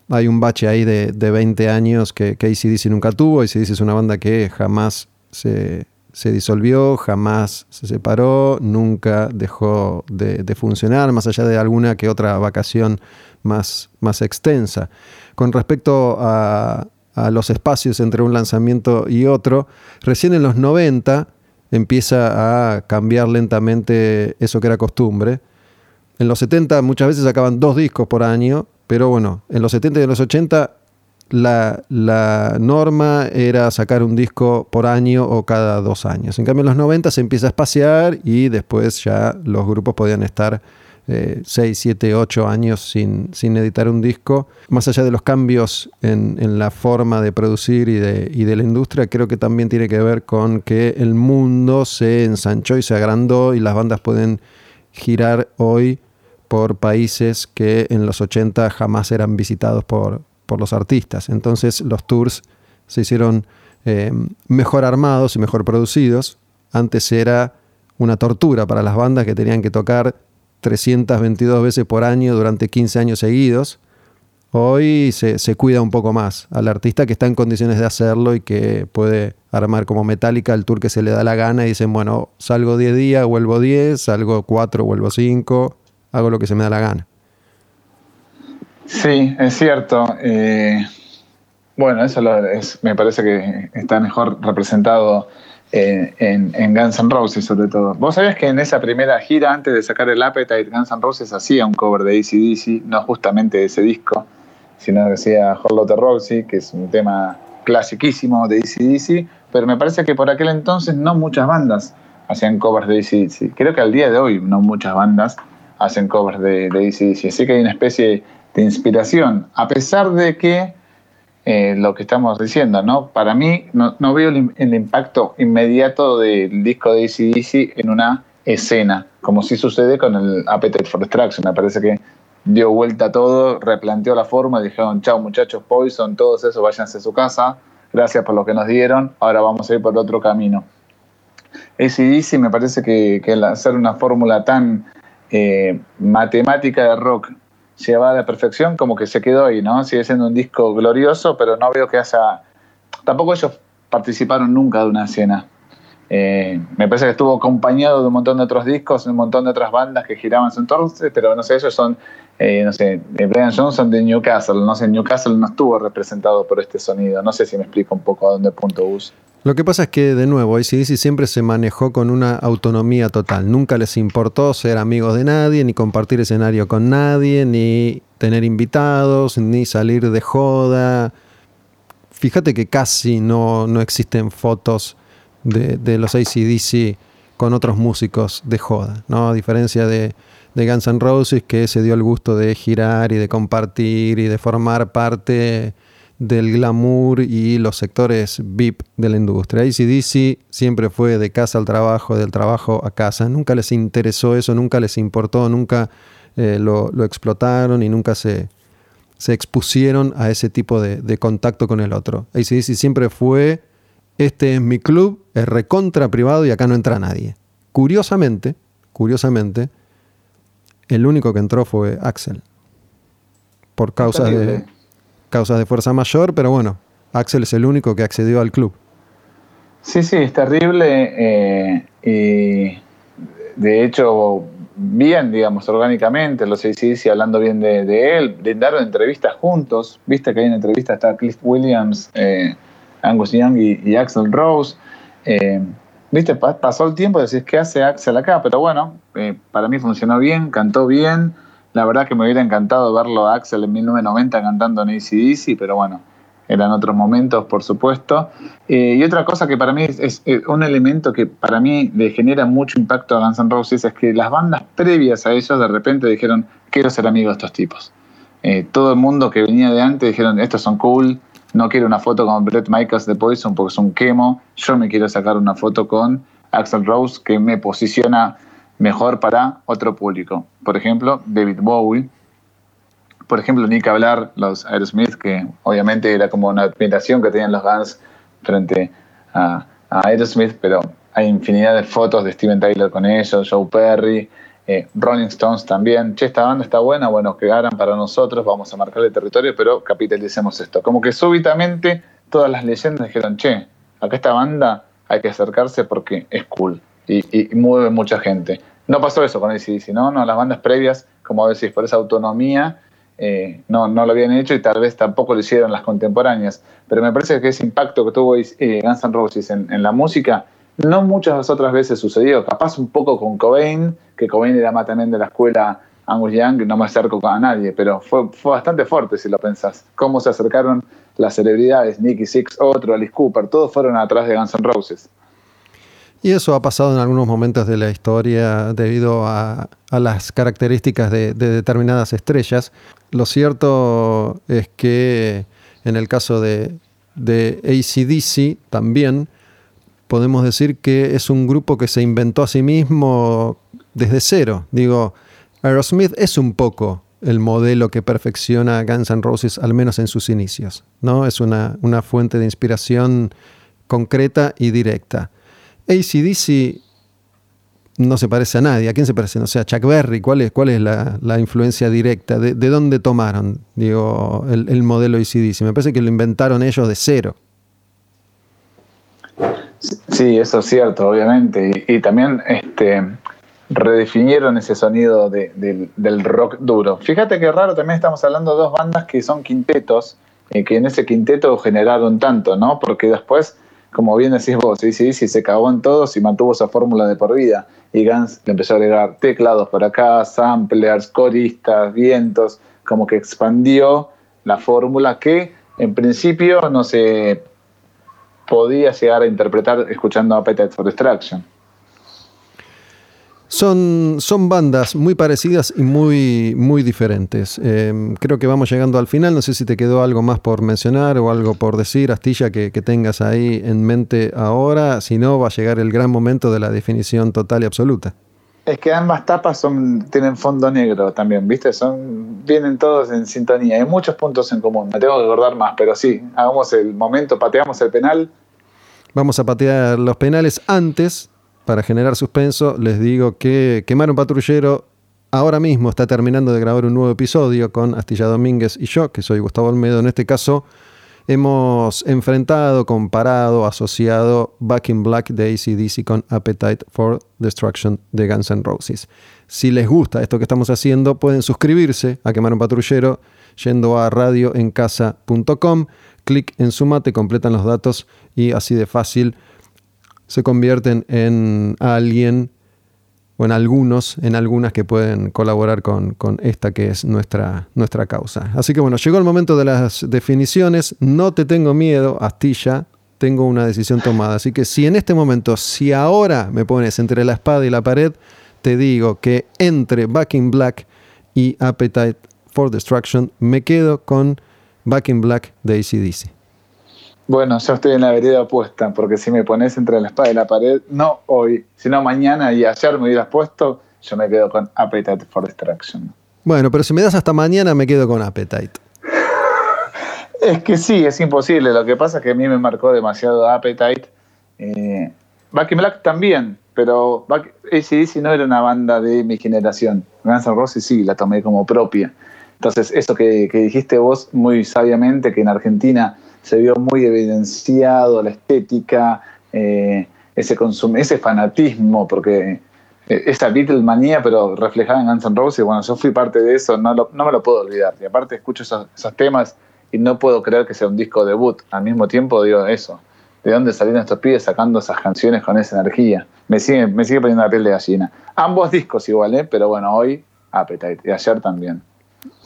hay un bache ahí de, de 20 años que, que ACDC nunca tuvo. ACDC es una banda que jamás se, se disolvió, jamás se separó, nunca dejó de, funcionar, más allá de alguna que otra vacación más, más extensa. Con respecto a, los espacios entre un lanzamiento y otro, recién en los 90 empieza a cambiar lentamente eso que era costumbre. En los 70 muchas veces sacaban dos discos por año, pero bueno, en los 70 y en los 80 la, norma era sacar un disco por año o cada dos años. En cambio, en los 90 se empieza a espaciar y después ya los grupos podían estar 6, 7, 8 años sin, sin, editar un disco. Más allá de los cambios en, la forma de producir y de, y de, la industria, creo que también tiene que ver con que el mundo se ensanchó y se agrandó y las bandas pueden girar hoy por países que en los 80 jamás eran visitados por, por los artistas. Entonces los tours se hicieron eh, mejor armados y mejor producidos. Antes era una tortura para las bandas que tenían que tocar 322 veces por año durante 15 años seguidos. Hoy se, cuida un poco más al artista que está en condiciones de hacerlo y que puede armar como metálica el tour que se le da la gana y dicen, bueno, salgo 10 días, vuelvo 10, salgo 4, vuelvo 5, hago lo que se me da la gana. Sí, es cierto. Eh, bueno, eso me parece que está mejor representado en, Guns N' Roses sobre todo. Vos sabías que en esa primera gira, antes de sacar el Appetite, Guns N' Roses hacía un cover de ACDC, no justamente ese disco, sino que hacía Hot Roxy, que es un tema clasiquísimo de ACDC, pero me parece que por aquel entonces no muchas bandas hacían covers de ACDC. Creo que al día de hoy no muchas bandas hacen covers de, de ACDC, así que hay una especie de inspiración, a pesar de que eh, lo que estamos diciendo, ¿no? Para mí no, veo el, impacto inmediato del disco de ACDC en una escena, como si sucede con el Appetite for Destruction. Me parece que dio vuelta todo, replanteó la forma, dijeron, chao muchachos, Poison, todos esos, váyanse a su casa, gracias por lo que nos dieron, ahora vamos a ir por otro camino. ACDC me parece que, que hacer una fórmula tan eh, matemática de rock llevada a la perfección, como que se quedó ahí, ¿no? Sigue siendo un disco glorioso, pero no veo que haya... Tampoco ellos participaron nunca de una escena. Eh, me parece que estuvo acompañado de un montón de otros discos, un montón de otras bandas que giraban su entorno, pero no sé, ellos son, eh, no sé, Brian Johnson de Newcastle, no sé, Newcastle no estuvo representado por este sonido, no sé si me explico un poco a dónde punto bus. Lo que pasa es que, de nuevo, ACDC siempre se manejó con una autonomía total. Nunca les importó ser amigos de nadie, ni compartir escenario con nadie, ni tener invitados, ni salir de joda. Fíjate que casi no, no existen fotos de, de, los ACDC con otros músicos de joda, ¿no? A diferencia de, de Guns N' Roses, que se dio el gusto de girar y de compartir y de formar parte del glamour y los sectores VIP de la industria. ACDC siempre fue de casa al trabajo, del trabajo a casa. Nunca les interesó eso, nunca les importó, nunca eh, lo, explotaron y nunca se, se expusieron a ese tipo de, contacto con el otro. ACDC siempre fue, este es mi club, es recontra privado y acá no entra nadie. Curiosamente, curiosamente, el único que entró fue Axel. Por causas de causas de fuerza mayor, pero bueno, Axel es el único que accedió al club. Sí, sí, es terrible eh, y de hecho bien, digamos, orgánicamente, los ACDC hablando bien de, de, él, brindaron entrevistas juntos, viste que hay una entrevista, está Cliff Williams, eh, Angus Young y, Axel Rose. Eh, viste, pasó el tiempo y decís, ¿qué hace Axel acá? Pero bueno, para mí funcionó bien, cantó bien, la verdad que me hubiera encantado verlo a Axel en 1990 cantando en ACDC, pero bueno, eran otros momentos, por supuesto. Eh, y otra cosa que para mí es, un elemento que para mí le genera mucho impacto a Guns N' Roses es que las bandas previas a ellos de repente dijeron, quiero ser amigo de estos tipos. Eh, todo el mundo que venía de antes dijeron, estos son cool, no quiero una foto con Brett Michaels de Poison porque es un quemo, yo me quiero sacar una foto con Axel Rose que me posiciona mejor para otro público. Por ejemplo, David Bowie. Por ejemplo, ni que hablar los Aerosmith, que obviamente era como una admiración que tenían los Guns frente a, Aerosmith, pero hay infinidad de fotos de Steven Tyler con ellos, Joe Perry, eh, Rolling Stones también. Che, esta banda está buena, bueno, que hagan para nosotros, vamos a marcar el territorio, pero capitalicemos esto. Como que súbitamente todas las leyendas dijeron, che, acá esta banda hay que acercarse porque es cool y, mueve mucha gente. No pasó eso con ACDC, ¿no? No, las bandas previas, como decís, por esa autonomía, eh, no, no lo habían hecho y tal vez tampoco lo hicieron las contemporáneas. Pero me parece que ese impacto que tuvo eh, Guns N' Roses en, la música, no muchas otras veces sucedió. Capaz un poco con Cobain, que Cobain era más también de la escuela Angus Young, no me acerco a nadie, pero fue, fue bastante fuerte si lo pensás. Cómo se acercaron las celebridades, Nicky Six, otro, Alice Cooper, todos fueron atrás de Guns N' Roses. Y eso ha pasado en algunos momentos de la historia debido a, las características de, determinadas estrellas. Lo cierto es que en el caso de, de ACDC también podemos decir que es un grupo que se inventó a sí mismo desde cero. Digo, Aerosmith es un poco el modelo que perfecciona Guns N' Roses, al menos en sus inicios. ¿no? Es una, una fuente de inspiración concreta y directa. ACDC no se parece a nadie. ¿A quién se parece? O sea, Chuck Berry, ¿cuál es, cuál es la, influencia directa? ¿De, dónde tomaron digo, el, modelo ACDC? Me parece que lo inventaron ellos de cero. Sí, eso es cierto, obviamente. Y, también este, redefinieron ese sonido del rock duro. Fíjate que raro, también estamos hablando de dos bandas que son quintetos, eh, que en ese quinteto generaron tanto, ¿no? Porque después como bien decís vos, sí, sí, sí, se cagó en todos y mantuvo esa fórmula de por vida. Y Gans le empezó a agregar teclados por acá, samplers, coristas, vientos, como que expandió la fórmula que en principio no se podía llegar a interpretar escuchando Appetite for Destruction. Son, son bandas muy parecidas y muy, muy diferentes. Em, creo que vamos llegando al final. No sé si te quedó algo más por mencionar o algo por decir, Astilla, que, tengas ahí en mente ahora. Si no, va a llegar el gran momento de la definición total y absoluta. Es que ambas tapas son, tienen fondo negro también, ¿viste? Son, vienen todos en sintonía. Hay muchos puntos en común. Me tengo que acordar más, pero sí, hagamos el momento, pateamos el penal. Vamos a patear los penales antes para generar suspenso, les digo que Quemar un Patrullero ahora mismo está terminando de grabar un nuevo episodio con Astilla Domínguez y yo, que soy Gustavo Olmedo. En este caso, hemos enfrentado, comparado, asociado Back in Black de ACDC con Appetite for Destruction de Guns N' Roses. Si les gusta esto que estamos haciendo, pueden suscribirse a Quemar un Patrullero yendo a radioencasa.com, clic en Sumate, completan los datos y así de fácil se convierten en alguien o en algunos, en algunas que pueden colaborar con, esta que es nuestra, nuestra causa. Así que bueno, llegó el momento de las definiciones. No te tengo miedo, Astilla, tengo una decisión tomada. Así que si en este momento, si ahora me pones entre la espada y la pared, te digo que entre Back in Black y Appetite for Destruction me quedo con Back in Black de ACDC. Bueno, yo estoy en la vereda opuesta, porque si me pones entre la espada y la pared, no hoy, sino mañana y ayer me hubieras puesto, yo me quedo con Appetite for Destruction. Bueno, pero si me das hasta mañana, me quedo con Appetite. es que sí, es imposible. Lo que pasa es que a mí me marcó demasiado Appetite. Eh, Back in Black también, pero ACDC no era una banda de mi generación. Guns N' Roses sí, la tomé como propia. Entonces, eso que, que dijiste vos muy sabiamente, que en Argentina se vio muy evidenciado la estética, eh, ese, ese fanatismo, porque eh, esa Beatlemanía, pero reflejada en Guns N' Roses, bueno, yo fui parte de eso, no, no me lo puedo olvidar. Y aparte escucho esos, temas y no puedo creer que sea un disco debut. Al mismo tiempo digo eso. ¿De dónde salieron estos pibes sacando esas canciones con esa energía? Me sigue, me sigue poniendo la piel de gallina. Ambos discos igual, ¿eh? pero bueno, hoy Appetite y ayer también.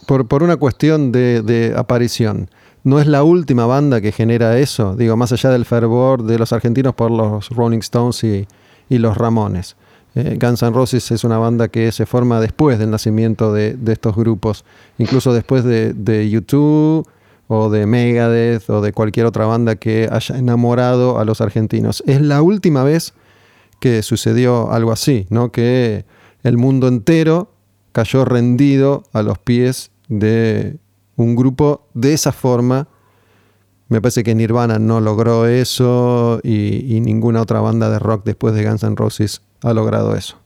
Por, por una cuestión de, de aparición no es la última banda que genera eso, digo, más allá del fervor de los argentinos por los Rolling Stones y, los Ramones. Eh, Guns N' Roses es una banda que se forma después del nacimiento de, estos grupos, incluso después de, de, YouTube o de Megadeth o de cualquier otra banda que haya enamorado a los argentinos. Es la última vez que sucedió algo así, ¿no? que el mundo entero cayó rendido a los pies de un grupo de esa forma. Me parece que Nirvana no logró eso y, ninguna otra banda de rock después de Guns N' Roses ha logrado eso.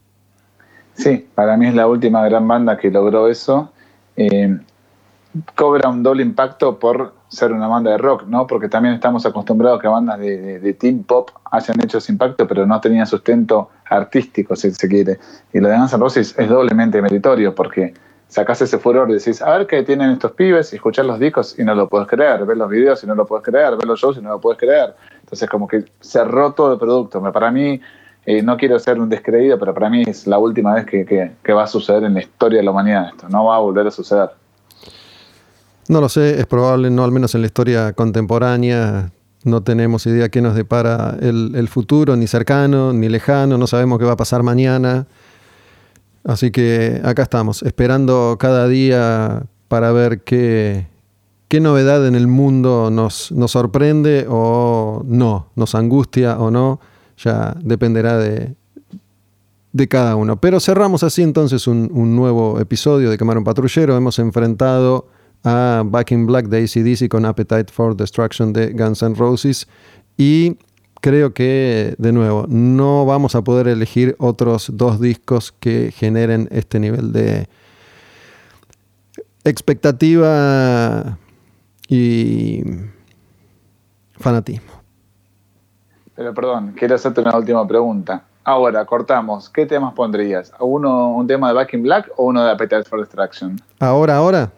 Sí, para mí es la última gran banda que logró eso. Eh, cobra un doble impacto por ser una banda de rock, ¿no? Porque también estamos acostumbrados a que bandas de, de, teen pop hayan hecho ese impacto, pero no tenían sustento artístico, si se quiere. Y lo de Guns N' Roses es doblemente meritorio porque sacás ese furor y decís, a ver qué tienen estos pibes, y escuchar los discos y no lo puedes creer, ver los videos y no lo puedes creer, ver los shows y no lo puedes creer. Entonces como que cerró todo el producto. Para mí, eh, no quiero ser un descreído, pero para mí es la última vez que, va a suceder en la historia de la humanidad esto. No va a volver a suceder. No lo sé, es probable, no al menos en la historia contemporánea. no tenemos idea qué nos depara el futuro, ni cercano, ni lejano, no sabemos qué va a pasar mañana. Así que acá estamos, esperando cada día para ver qué, qué novedad en el mundo nos, nos sorprende o no, nos angustia o no, ya dependerá de, de cada uno. Pero cerramos así entonces un, un nuevo episodio de Quemar un Patrullero. Hemos enfrentado a Back in Black de ACDC con Appetite for Destruction de Guns N' Roses y creo que, de nuevo, no vamos a poder elegir otros dos discos que generen este nivel de expectativa y fanatismo. Pero perdón, quiero hacerte una última pregunta. Ahora, cortamos. ¿Qué temas pondrías? ¿Uno, ¿Un tema de Back in Black o uno de Appetite for Destruction? Ahora, ahora.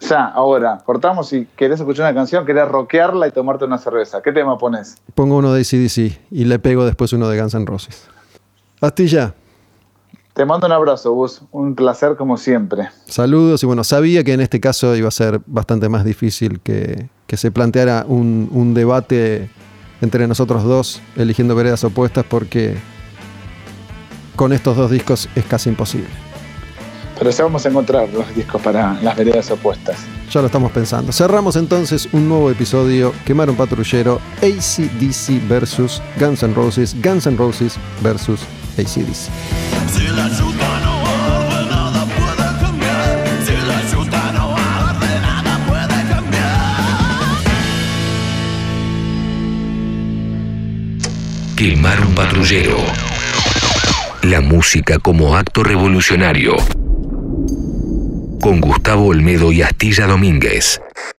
Ya, ahora, cortamos si querés escuchar una canción, querés rockearla y tomarte una cerveza. ¿Qué tema pones? Pongo uno de ACDC y le pego después uno de Guns N' Roses. Astilla. Te mando un abrazo, Gus. Un placer como siempre. Saludos y bueno, sabía que en este caso iba a ser bastante más difícil que, que se planteara un, un debate entre nosotros dos eligiendo veredas opuestas porque con estos dos discos es casi imposible. Pero ya vamos a encontrar los discos para las veredas opuestas. Ya lo estamos pensando. Cerramos entonces un nuevo episodio, Quemar un patrullero, ACDC versus Guns N' Roses, Guns N' Roses versus ACDC. Si la ayuda no arde, nada puede cambiar. Si la ayuda no arde, nada puede cambiar. Quemar un patrullero. La música como acto revolucionario. Con Gustavo Olmedo y Astilla Domínguez.